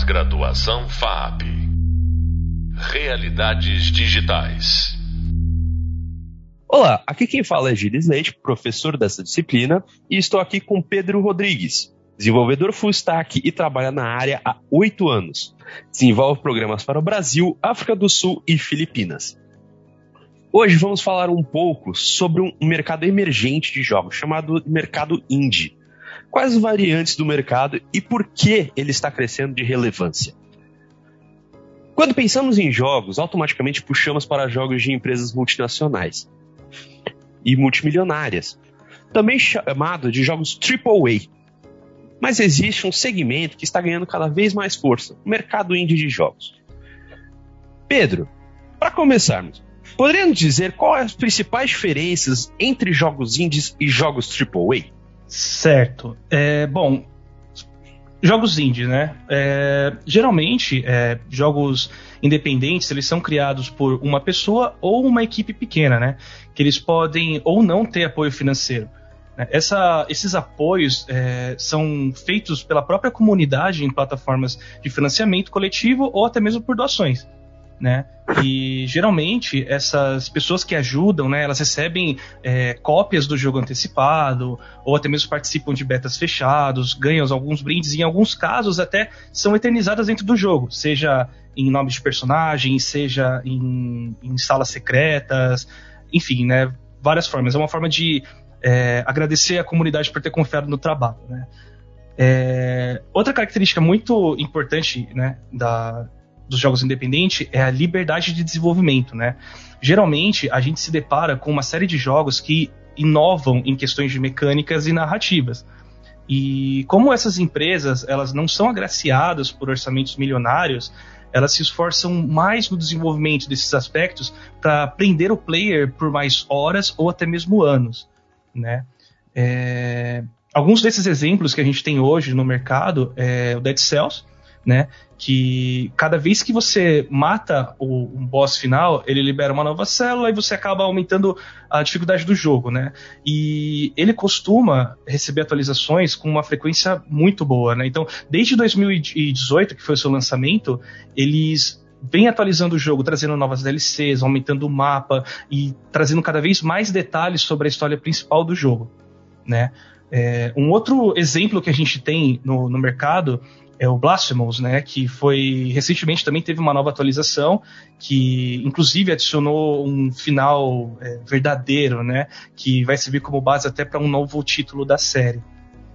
Pós-graduação FAP. Realidades digitais. Olá, aqui quem fala é Gilles Leite, professor dessa disciplina, e estou aqui com Pedro Rodrigues, desenvolvedor full stack e trabalha na área há oito anos. Desenvolve programas para o Brasil, África do Sul e Filipinas. Hoje vamos falar um pouco sobre um mercado emergente de jogos chamado mercado indie. Quais variantes do mercado e por que ele está crescendo de relevância? Quando pensamos em jogos, automaticamente puxamos para jogos de empresas multinacionais e multimilionárias, também chamado de jogos AAA. Mas existe um segmento que está ganhando cada vez mais força, o mercado indie de jogos. Pedro, para começarmos, Poderíamos dizer quais as principais diferenças entre jogos indies e jogos AAA? Certo. É, bom, jogos indies, né? É, geralmente, é, jogos independentes, eles são criados por uma pessoa ou uma equipe pequena, né? Que eles podem ou não ter apoio financeiro. Essa, esses apoios é, são feitos pela própria comunidade em plataformas de financiamento coletivo ou até mesmo por doações né? E geralmente essas pessoas que ajudam, né, elas recebem é, cópias do jogo antecipado, ou até mesmo participam de betas fechados, ganham alguns brindes, e em alguns casos até são eternizadas dentro do jogo, seja em nome de personagem, seja em, em salas secretas, enfim, né? Várias formas. É uma forma de é, agradecer a comunidade por ter confiado no trabalho, né? É, outra característica muito importante né, da, dos jogos independentes é a liberdade de desenvolvimento, né? Geralmente a gente se depara com uma série de jogos que inovam em questões de mecânicas e narrativas. E como essas empresas elas não são agraciadas por orçamentos milionários, elas se esforçam mais no desenvolvimento desses aspectos para prender o player por mais horas ou até mesmo anos, né? É... Alguns desses exemplos que a gente tem hoje no mercado é o Dead Cells, né? Que cada vez que você mata o um boss final, ele libera uma nova célula e você acaba aumentando a dificuldade do jogo, né? E ele costuma receber atualizações com uma frequência muito boa, né? Então, desde 2018, que foi o seu lançamento, eles vem atualizando o jogo, trazendo novas DLCs, aumentando o mapa e trazendo cada vez mais detalhes sobre a história principal do jogo, né? É, um outro exemplo que a gente tem no, no mercado é o Blasphemous, né, que foi recentemente também teve uma nova atualização que inclusive adicionou um final é, verdadeiro, né, que vai servir como base até para um novo título da série.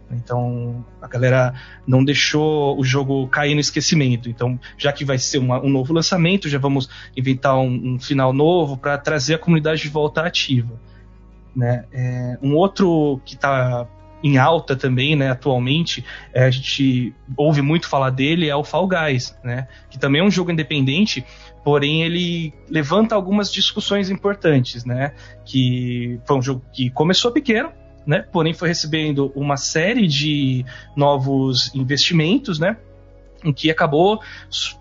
Então a galera não deixou o jogo cair no esquecimento. Então, já que vai ser uma, um novo lançamento, já vamos inventar um, um final novo para trazer a comunidade de volta ativa. Né? É, um outro que está em alta também, né, atualmente, é, a gente ouve muito falar dele, é o Fall Guys, né, que também é um jogo independente, porém ele levanta algumas discussões importantes, né, que foi um jogo que começou pequeno, né, porém foi recebendo uma série de novos investimentos, né, que acabou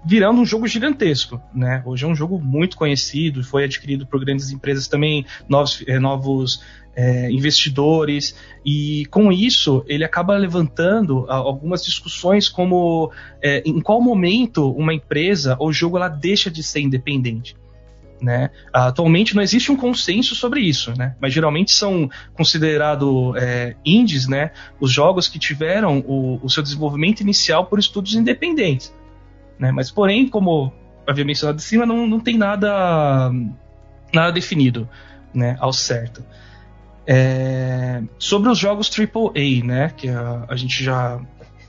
virando um jogo gigantesco, né? Hoje é um jogo muito conhecido, foi adquirido por grandes empresas também, novos, é, novos é, investidores, e com isso ele acaba levantando algumas discussões como é, em qual momento uma empresa ou jogo ela deixa de ser independente. Né? Atualmente não existe um consenso sobre isso, né? mas geralmente são considerados é, indies né? os jogos que tiveram o, o, seu desenvolvimento inicial por estudos independentes. Né? Mas, porém, como havia mencionado de cima, não, não tem nada, nada definido né, ao certo. É, sobre os jogos AAA, né, que a, a gente já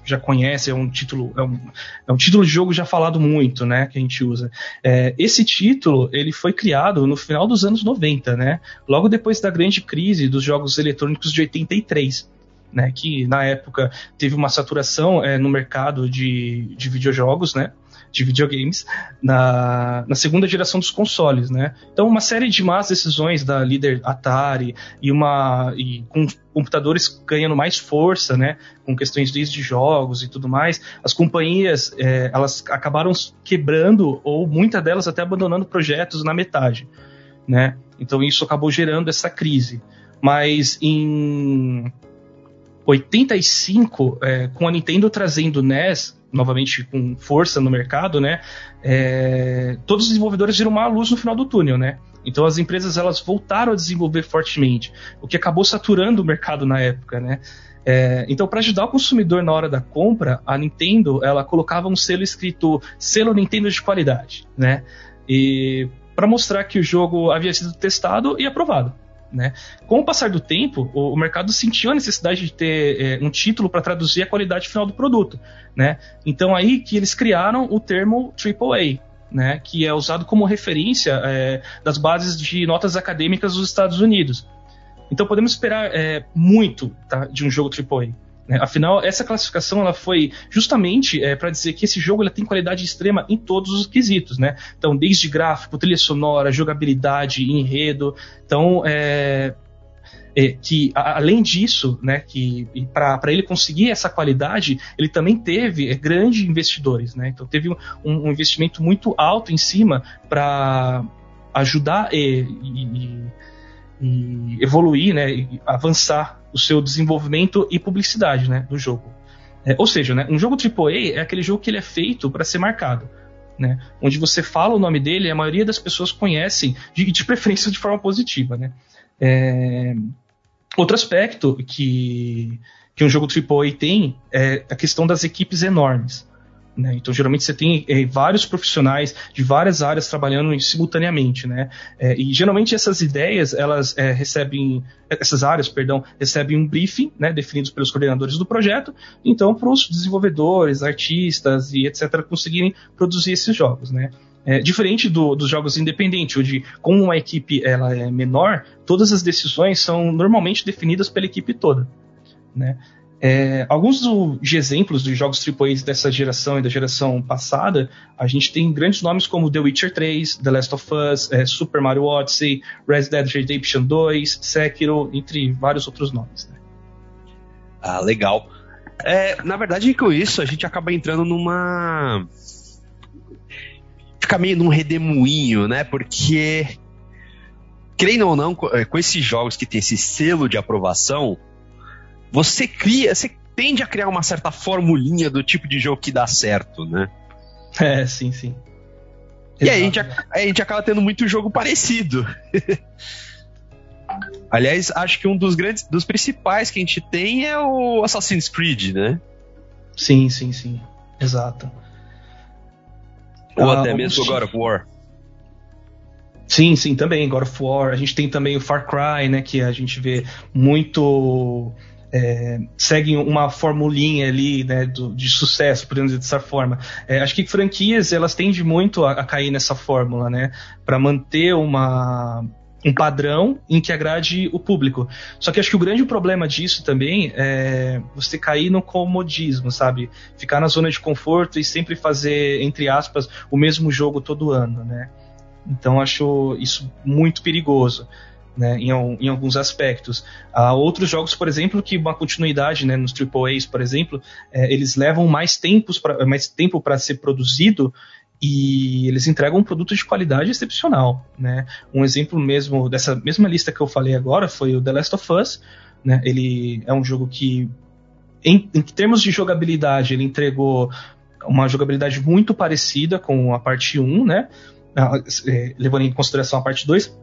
já conhece, é um título, é um, é um título de jogo já falado muito, né, que a gente usa. É, esse título, ele foi criado no final dos anos 90, né, logo depois da grande crise dos jogos eletrônicos de 83. Né, que na época teve uma saturação é, no mercado de, de videojogos, né, de videogames na, na segunda geração dos consoles, né? Então, uma série de más decisões da líder Atari e uma e com computadores ganhando mais força, né? Com questões de jogos e tudo mais, as companhias é, elas acabaram quebrando ou muitas delas até abandonando projetos na metade, né? Então isso acabou gerando essa crise. Mas em 85, é, com a Nintendo trazendo NES, novamente com força no mercado, né? É, todos os desenvolvedores viram uma luz no final do túnel, né? Então as empresas elas voltaram a desenvolver fortemente, o que acabou saturando o mercado na época, né? É, então, para ajudar o consumidor na hora da compra, a Nintendo ela colocava um selo escrito selo Nintendo de qualidade, né? E para mostrar que o jogo havia sido testado e aprovado. Né? Com o passar do tempo, o, o mercado sentiu a necessidade de ter é, um título para traduzir a qualidade final do produto. Né? Então aí que eles criaram o termo AAA, né? que é usado como referência é, das bases de notas acadêmicas dos Estados Unidos. Então podemos esperar é, muito tá, de um jogo AAA. Né? Afinal, essa classificação ela foi justamente é, para dizer que esse jogo ele tem qualidade extrema em todos os quesitos, né? Então, desde gráfico, trilha sonora, jogabilidade, enredo. Então, é, é, que a, além disso, né, que para ele conseguir essa qualidade, ele também teve é, grandes investidores, né? Então teve um, um investimento muito alto em cima para ajudar e, e, evoluir, né, e avançar o seu desenvolvimento e publicidade né, do jogo. É, ou seja, né, um jogo AAA é aquele jogo que ele é feito para ser marcado. Né, onde você fala o nome dele, a maioria das pessoas conhecem, de, de preferência de forma positiva. Né. É, outro aspecto que, que um jogo AAA tem é a questão das equipes enormes. Né? Então, geralmente você tem é, vários profissionais de várias áreas trabalhando simultaneamente, né? É, e geralmente essas ideias, elas é, recebem, essas áreas, perdão, recebem um briefing, né, definidos pelos coordenadores do projeto, então para os desenvolvedores, artistas e etc. conseguirem produzir esses jogos, né? É, diferente do, dos jogos independentes, onde como uma equipe ela é menor, todas as decisões são normalmente definidas pela equipe toda. Né? É, alguns do, de exemplos de jogos AAA dessa geração e da geração passada, a gente tem grandes nomes como The Witcher 3, The Last of Us, é, Super Mario Odyssey, Red Dead Redemption 2, Sekiro, entre vários outros nomes. Né? Ah, legal. É, na verdade, com isso, a gente acaba entrando numa. Fica meio num redemoinho, né? Porque, creio ou não, com é, esses jogos que tem esse selo de aprovação, você cria, você tende a criar uma certa formulinha do tipo de jogo que dá certo, né? É, sim, sim. E aí a gente, a gente acaba tendo muito jogo parecido. Aliás, acho que um dos grandes, dos principais que a gente tem é o Assassin's Creed, né? Sim, sim, sim. Exato. Ou ah, até mesmo o God of War. Sim, sim, também, God of War. A gente tem também o Far Cry, né? Que a gente vê muito é, seguem uma formulinha ali né, do, de sucesso, podemos dizer dessa forma. É, acho que franquias elas tendem muito a, a cair nessa fórmula, né, para manter uma um padrão em que agrade o público. Só que acho que o grande problema disso também é você cair no comodismo, sabe? Ficar na zona de conforto e sempre fazer, entre aspas, o mesmo jogo todo ano, né? Então acho isso muito perigoso né, em, em, alguns aspectos. Há outros jogos, por exemplo, que uma continuidade né, nos AAAs, por exemplo, é, eles levam mais, tempos pra, mais tempo para ser produzido e eles entregam um produto de qualidade excepcional. Né? Um exemplo mesmo dessa mesma lista que eu falei agora foi o The Last of Us. Né? Ele é um jogo que, em, em termos de jogabilidade, ele entregou uma jogabilidade muito parecida com a parte 1, né? Ah, é, levando em consideração a parte 2,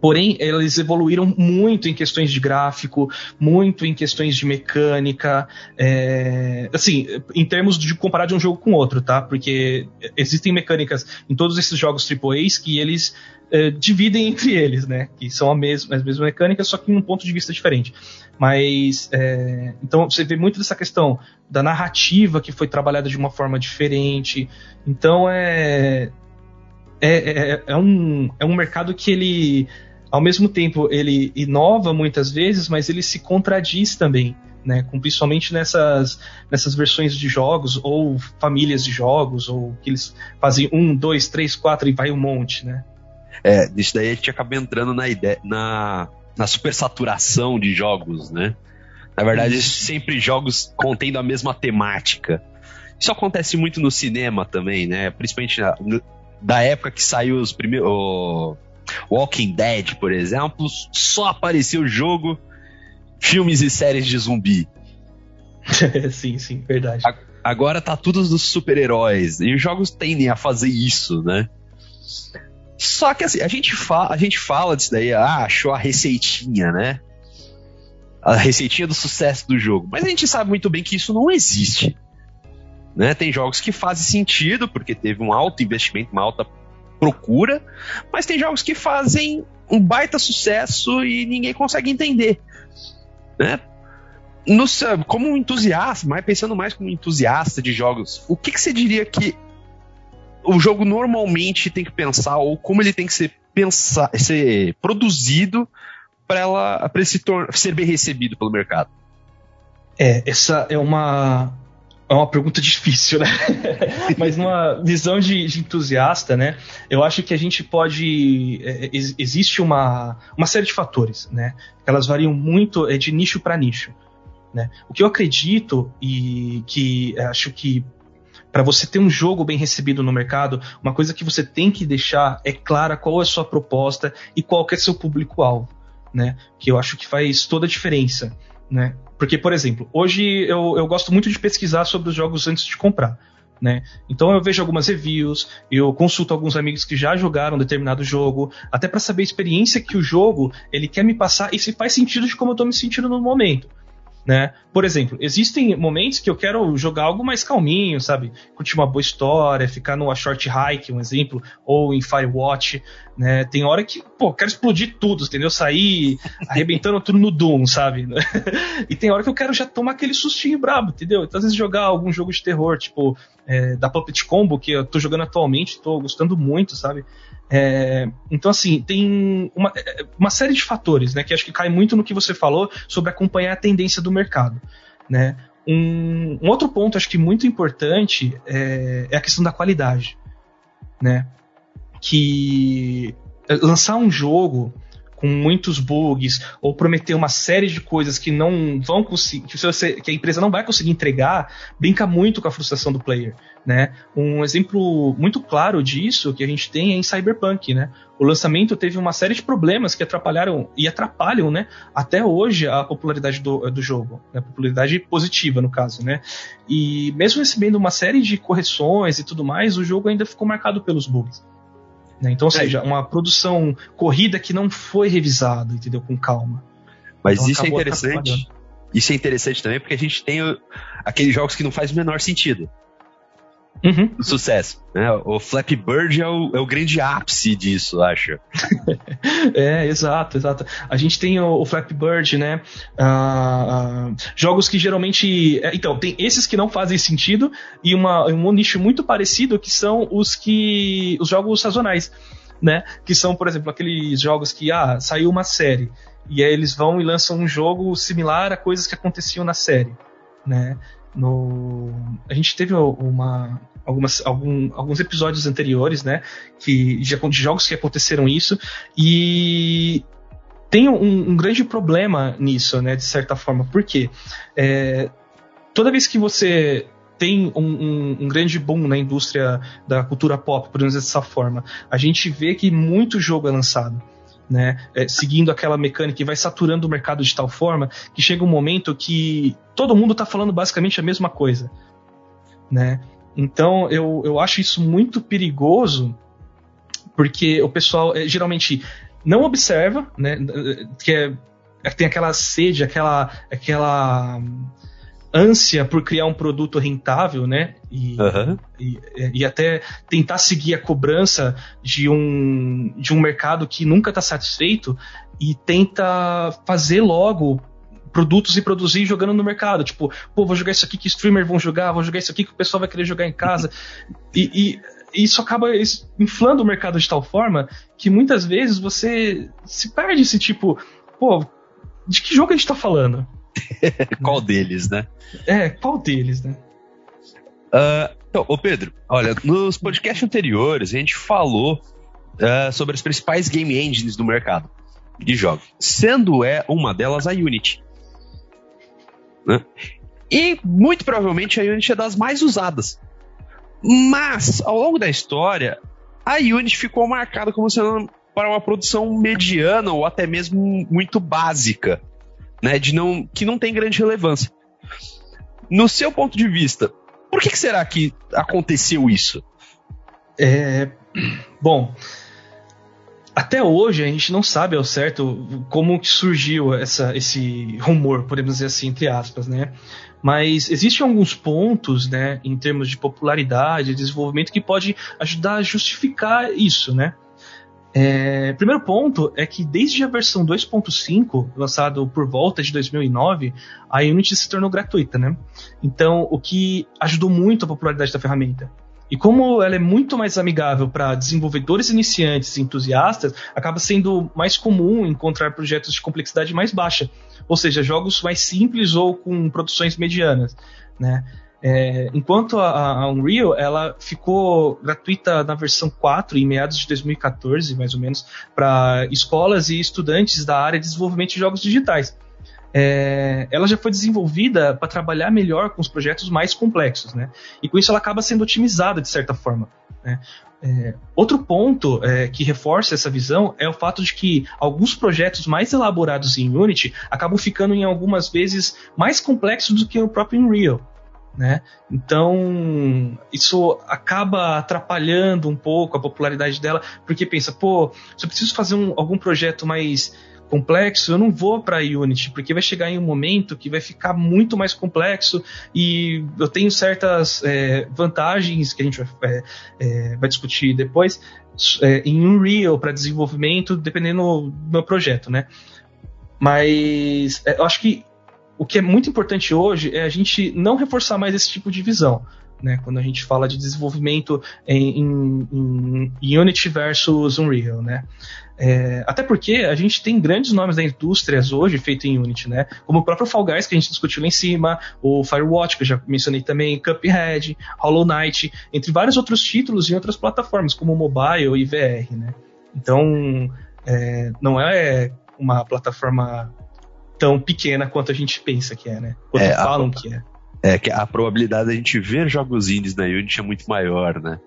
Porém, eles evoluíram muito em questões de gráfico, muito em questões de mecânica, é, assim, em termos de comparar de um jogo com outro, tá? Porque existem mecânicas em todos esses jogos AAAs que eles é, dividem entre eles, né? Que são a mesma, as mesmas mecânicas, só que em um ponto de vista diferente. Mas, é, então, você vê muito dessa questão da narrativa que foi trabalhada de uma forma diferente. Então, é, é, é, é, um, é um mercado que ele ao mesmo tempo ele inova muitas vezes, mas ele se contradiz também. Né, com, principalmente nessas, nessas versões de jogos ou famílias de jogos, ou que eles fazem um, dois, três, quatro e vai um monte, né? É, disso daí a gente acaba entrando na ideia, na, na supersaturação de jogos, né? Na verdade, Isso. sempre jogos contendo a mesma temática. Isso acontece muito no cinema também, né? Principalmente na, da época que saiu os primeiros Walking Dead, por exemplo, só apareceu jogo, filmes e séries de zumbi. sim, sim, verdade. Agora tá tudo dos super-heróis. E os jogos tendem a fazer isso, né? Só que assim, a gente, fala, a gente fala disso daí, ah, achou a receitinha, né? A receitinha do sucesso do jogo. Mas a gente sabe muito bem que isso não existe. Né? Tem jogos que fazem sentido, porque teve um alto investimento, uma alta procura, mas tem jogos que fazem um baita sucesso e ninguém consegue entender. Né? No, como um entusiasta, mas pensando mais como um entusiasta de jogos, o que, que você diria que o jogo normalmente tem que pensar, ou como ele tem que ser, pensar, ser produzido para ele se ser bem recebido pelo mercado? É, essa é uma, é uma pergunta difícil, né? Mas numa visão de, de, entusiasta, né? Eu acho que a gente pode. É, existe uma, uma série de fatores, né? Elas variam muito é, de nicho para nicho. Né? O que eu acredito e que é, acho que para você ter um jogo bem recebido no mercado, uma coisa que você tem que deixar é clara qual é a sua proposta e qual é o seu público-alvo, né? Que eu acho que faz toda a diferença, né? Porque, por exemplo, hoje eu, eu gosto muito de pesquisar sobre os jogos antes de comprar. Né? Então eu vejo algumas reviews, eu consulto alguns amigos que já jogaram determinado jogo, até para saber a experiência que o jogo ele quer me passar e se faz sentido de como eu estou me sentindo no momento. Né? Por exemplo, existem momentos que eu quero jogar algo mais calminho, sabe? Curtir uma boa história, ficar numa short hike, um exemplo, ou em Firewatch, né? Tem hora que, pô, quero explodir tudo, entendeu? Sair arrebentando tudo no Doom, sabe? e tem hora que eu quero já tomar aquele sustinho brabo, entendeu? Então, às vezes jogar algum jogo de terror, tipo, é, da Puppet Combo, que eu tô jogando atualmente, tô gostando muito, sabe? É, então, assim, tem uma, é, uma, série de fatores, né, que acho que cai muito no que você falou sobre acompanhar a tendência do mercado, né. Um, um outro ponto, acho que muito importante, é, é a questão da qualidade, né, que lançar um jogo com muitos bugs ou prometer uma série de coisas que não vão conseguir, que, a empresa não vai conseguir entregar, brinca muito com a frustração do player, né? Um exemplo muito claro disso que a gente tem é em Cyberpunk, né? O lançamento teve uma série de problemas que atrapalharam e atrapalham, né? Até hoje a popularidade do, do jogo, né? popularidade positiva no caso, né? E mesmo recebendo uma série de correções e tudo mais, o jogo ainda ficou marcado pelos bugs. Né? Então, ou é. seja, uma produção corrida que não foi revisada, entendeu? Com calma. Mas então, isso é interessante. Isso é interessante também porque a gente tem aqueles jogos que não faz o menor sentido. Uhum. Sucesso. Né? O Flappy Bird é o, é o grande ápice disso, acho. é, exato, exato. A gente tem o, o Flappy Bird, né? Uh, uh, jogos que geralmente. É, então, tem esses que não fazem sentido e uma, um nicho muito parecido que são os que. os jogos sazonais. Né? Que são, por exemplo, aqueles jogos que ah, saiu uma série e aí eles vão e lançam um jogo similar a coisas que aconteciam na série, né? No, a gente teve uma, algumas, algum, alguns episódios anteriores, né? Que, de, de jogos que aconteceram isso. E tem um, um, grande problema nisso, né? De certa forma. Por quê? É, toda vez que você tem um, um, um, grande boom na indústria da cultura pop, por dizer dessa forma, a gente vê que muito jogo é lançado né? É, seguindo aquela mecânica e vai saturando o mercado de tal forma que chega um momento que todo mundo está falando basicamente a mesma coisa, né? Então eu, eu acho isso muito perigoso porque o pessoal é, geralmente não observa, né? Que é, é tem aquela sede, aquela aquela ânsia por criar um produto rentável, né? E, uhum. e, e, até tentar seguir a cobrança de um, de um mercado que nunca está satisfeito e tenta fazer logo produtos e produzir jogando no mercado. Tipo, pô, vou jogar isso aqui que streamer vão jogar, vou jogar isso aqui que o pessoal vai querer jogar em casa. e, e isso acaba inflando o mercado de tal forma que muitas vezes você se perde esse tipo, pô, de que jogo a gente tá falando? qual deles, né? É, qual deles, né? Uh, então, ô Pedro, olha, nos podcasts anteriores a gente falou uh, sobre as principais game engines do mercado de jogos, sendo é uma delas a Unity. Né? E muito provavelmente a Unity é das mais usadas. Mas, ao longo da história, a Unity ficou marcada como sendo para uma produção mediana ou até mesmo muito básica né, de não, que não tem grande relevância. No seu ponto de vista, por que, que será que aconteceu isso? É, bom, até hoje a gente não sabe ao certo como surgiu essa, esse rumor, podemos dizer assim, entre aspas, né? Mas existem alguns pontos, né, em termos de popularidade, desenvolvimento, que pode ajudar a justificar isso, né? É, primeiro ponto é que desde a versão 2.5, lançado por volta de 2009, a Unity se tornou gratuita, né? Então, o que ajudou muito a popularidade da ferramenta. E como ela é muito mais amigável para desenvolvedores iniciantes e entusiastas, acaba sendo mais comum encontrar projetos de complexidade mais baixa, ou seja, jogos mais simples ou com produções medianas, né? É, enquanto a, a, Unreal ela ficou gratuita na versão 4 em meados de 2014, mais ou menos, para escolas e estudantes da área de desenvolvimento de jogos digitais. É, ela já foi desenvolvida para trabalhar melhor com os projetos mais complexos, né? E com isso ela acaba sendo otimizada de certa forma. Né? É, outro ponto é, que reforça essa visão é o fato de que alguns projetos mais elaborados em Unity acabam ficando em algumas vezes mais complexos do que o próprio Unreal né? Então, isso acaba atrapalhando um pouco a popularidade dela, porque pensa, pô, se eu preciso fazer um, algum projeto mais complexo, eu não vou para Unity, porque vai chegar em um momento que vai ficar muito mais complexo e eu tenho certas é, vantagens que a gente vai, é, é, vai discutir depois é, em Unreal para desenvolvimento, dependendo do meu projeto, né? Mas é, eu acho que o que é muito importante hoje é a gente não reforçar mais esse tipo de visão. Né, quando a gente fala de desenvolvimento em, em, em Unity versus Unreal, né? É, até porque a gente tem grandes nomes da indústria hoje feito em Unity, né? Como o próprio Fall Guys que a gente discutiu lá em cima, o Firewatch que eu já mencionei também, Cuphead, Hollow Knight, entre vários outros títulos em outras plataformas como mobile e VR, né? Então é, não é uma plataforma tão pequena quanto a gente pensa que é, né? Quanto é, falam a, que é. É que a probabilidade da gente ver jogos indies na Unity é muito maior, né?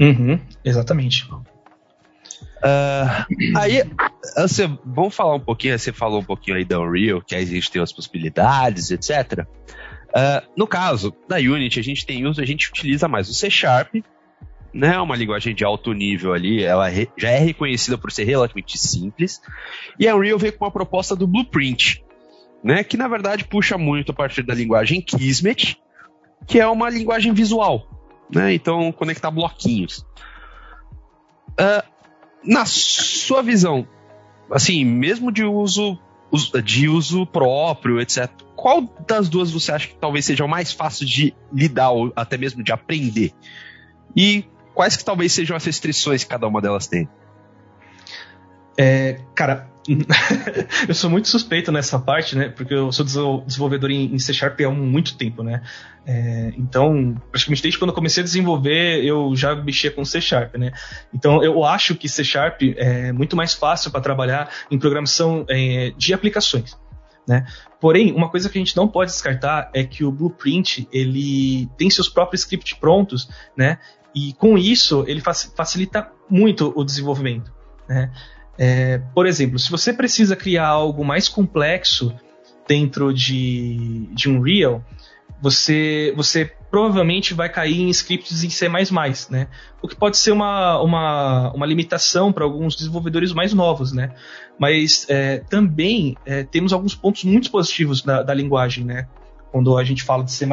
Uhum, exatamente. Uh, aí, você, vamos falar um pouquinho, você falou um pouquinho aí da Unreal, que aí a gente tem as possibilidades, etc. Uh, ah, no caso da Unity, a gente tem uso, a gente utiliza mais o C Sharp, né, uma linguagem de alto nível ali, ela já é reconhecida por ser relativamente simples. E a Unreal veio com uma proposta do Blueprint, né, que na verdade puxa muito a partir da linguagem Kismet, que é uma linguagem visual, né, então conectar bloquinhos. Uh, na sua visão, assim, mesmo de uso de uso próprio, etc. Qual das duas você acha que talvez seja o mais fácil de lidar ou até mesmo de aprender? E quais que talvez sejam as restrições que cada uma delas tem? É, cara, eu sou muito suspeito nessa parte, né? Porque eu sou desenvolvedor em, C Sharp há muito tempo, né? É, então, praticamente desde quando eu comecei a desenvolver, eu já mexia com C Sharp, né? Então, eu acho que C Sharp é muito mais fácil para trabalhar em programação é, de aplicações. Né? Porém, uma coisa que a gente não pode descartar é que o Blueprint ele tem seus próprios scripts prontos, né? E com isso, ele facilita muito o desenvolvimento. Né? É, por exemplo, se você precisa criar algo mais complexo dentro de, de um Real, você, você provavelmente vai cair em scripts em C++, né? O que pode ser uma, uma, uma limitação para alguns desenvolvedores mais novos, né? Mas é, também é, temos alguns pontos muito positivos da, da linguagem, né? Quando a gente fala de C++.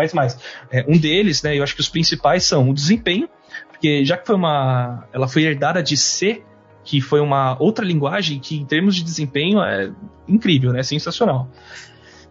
É, um deles, né, eu acho que os principais são o desempenho, porque já que foi uma, ela foi herdada de C, que foi uma outra linguagem que em termos de desempenho é incrível, né? Sensacional.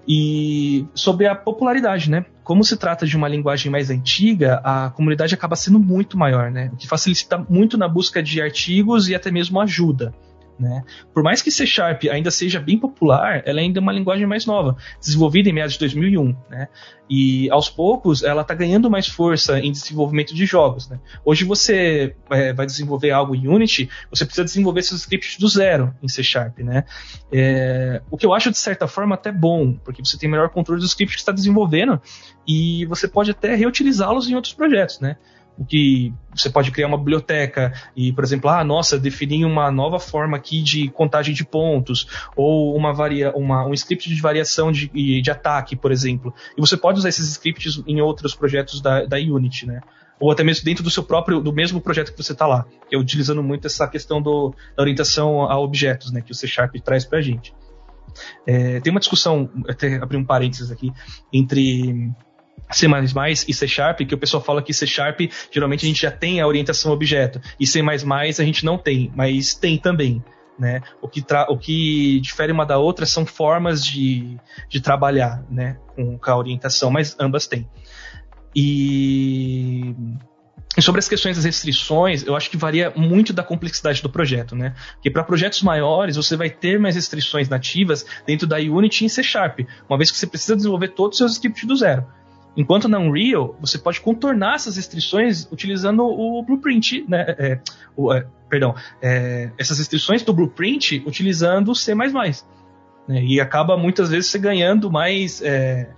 E sobre a popularidade, né? Como se trata de uma linguagem mais antiga, a comunidade acaba sendo muito maior, né? O que facilita muito na busca de artigos e até mesmo ajuda. Né? Por mais que C Sharp ainda seja bem popular, ela ainda é uma linguagem mais nova, desenvolvida em meados de 2001. Né? E aos poucos ela está ganhando mais força em desenvolvimento de jogos. Né? Hoje você é, vai desenvolver algo em Unity, você precisa desenvolver seus scripts do zero em C Sharp. Né? É, o que eu acho de certa forma até bom, porque você tem melhor controle dos scripts que está desenvolvendo e você pode até reutilizá-los em outros projetos. Né? Que você pode criar uma biblioteca e, por exemplo, ah, nossa, definir uma nova forma aqui de contagem de pontos, ou uma varia, uma, um script de variação de, de ataque, por exemplo. E você pode usar esses scripts em outros projetos da, da Unity, né? Ou até mesmo dentro do seu próprio, do mesmo projeto que você está lá, que é utilizando muito essa questão do, da orientação a objetos, né, que o C Sharp traz para a gente. É, tem uma discussão, até abrir um parênteses aqui, entre C++ e C Sharp, que o pessoal fala que C Sharp geralmente a gente já tem a orientação objeto, e C++ a gente não tem, mas tem também. Né? O, que o que difere uma da outra são formas de, de trabalhar né? com, com a orientação, mas ambas têm. E e sobre as questões das restrições, eu acho que varia muito da complexidade do projeto, né? Porque para projetos maiores, você vai ter mais restrições nativas dentro da Unity em C Sharp, uma vez que você precisa desenvolver todos os seus scripts do zero. Enquanto na Unreal, você pode contornar essas restrições utilizando o Blueprint, né? É, o, é, perdão, é, essas restrições do Blueprint utilizando o C++. Né? E acaba muitas vezes você ganhando mais é,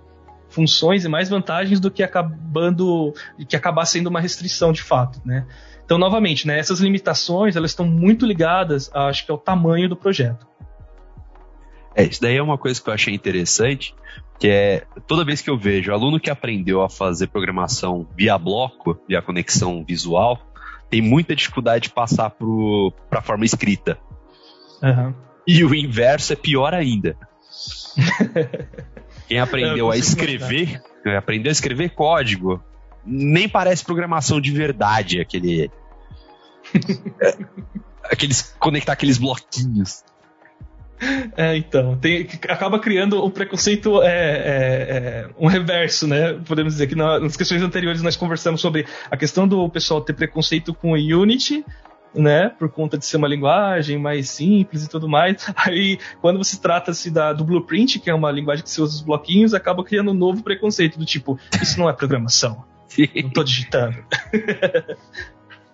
funções e mais vantagens do que acabando que acabar sendo uma restrição de fato, né? Então, novamente, né, essas limitações elas estão muito ligadas, acho que ao tamanho do projeto. É, isso daí é uma coisa que eu achei interessante, que é toda vez que eu vejo aluno que aprendeu a fazer programação via bloco, via conexão visual, tem muita dificuldade de passar para a forma escrita. Uhum. E o inverso é pior ainda. Quem aprendeu a escrever, aprendeu a escrever código, nem parece programação de verdade, aquele. É, aqueles. conectar aqueles bloquinhos. É, então, tem, acaba criando um preconceito, é, é, é, um reverso, né? Podemos dizer que nas questões anteriores nós conversamos sobre a questão do pessoal ter preconceito com o Unity né? Por conta de ser uma linguagem mais simples e tudo mais. Aí, quando você trata-se do Blueprint, que é uma linguagem que se usa os bloquinhos, acaba criando um novo preconceito do tipo, isso não é programação. Sim. Não tô digitando.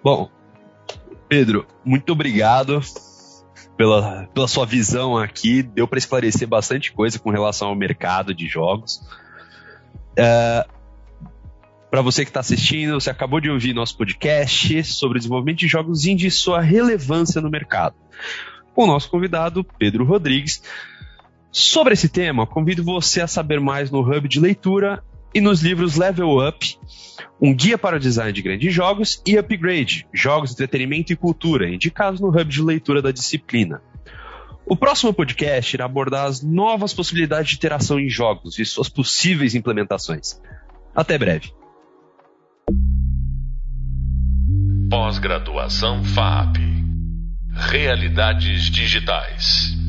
Bom, Pedro, muito obrigado pela, pela sua visão aqui. Deu para esclarecer bastante coisa com relação ao mercado de jogos. Uh, para você que está assistindo, você acabou de ouvir nosso podcast sobre o desenvolvimento de jogos indie e sua relevância no mercado. Com o nosso convidado, Pedro Rodrigues. Sobre esse tema, convido você a saber mais no Hub de Leitura e nos livros Level Up, um guia para o design de grandes jogos, e Upgrade, jogos, entretenimento e cultura, indicados no Hub de Leitura da disciplina. O próximo podcast irá abordar as novas possibilidades de interação em jogos e suas possíveis implementações. Até breve. Pós-graduação FAP. Realidades digitais.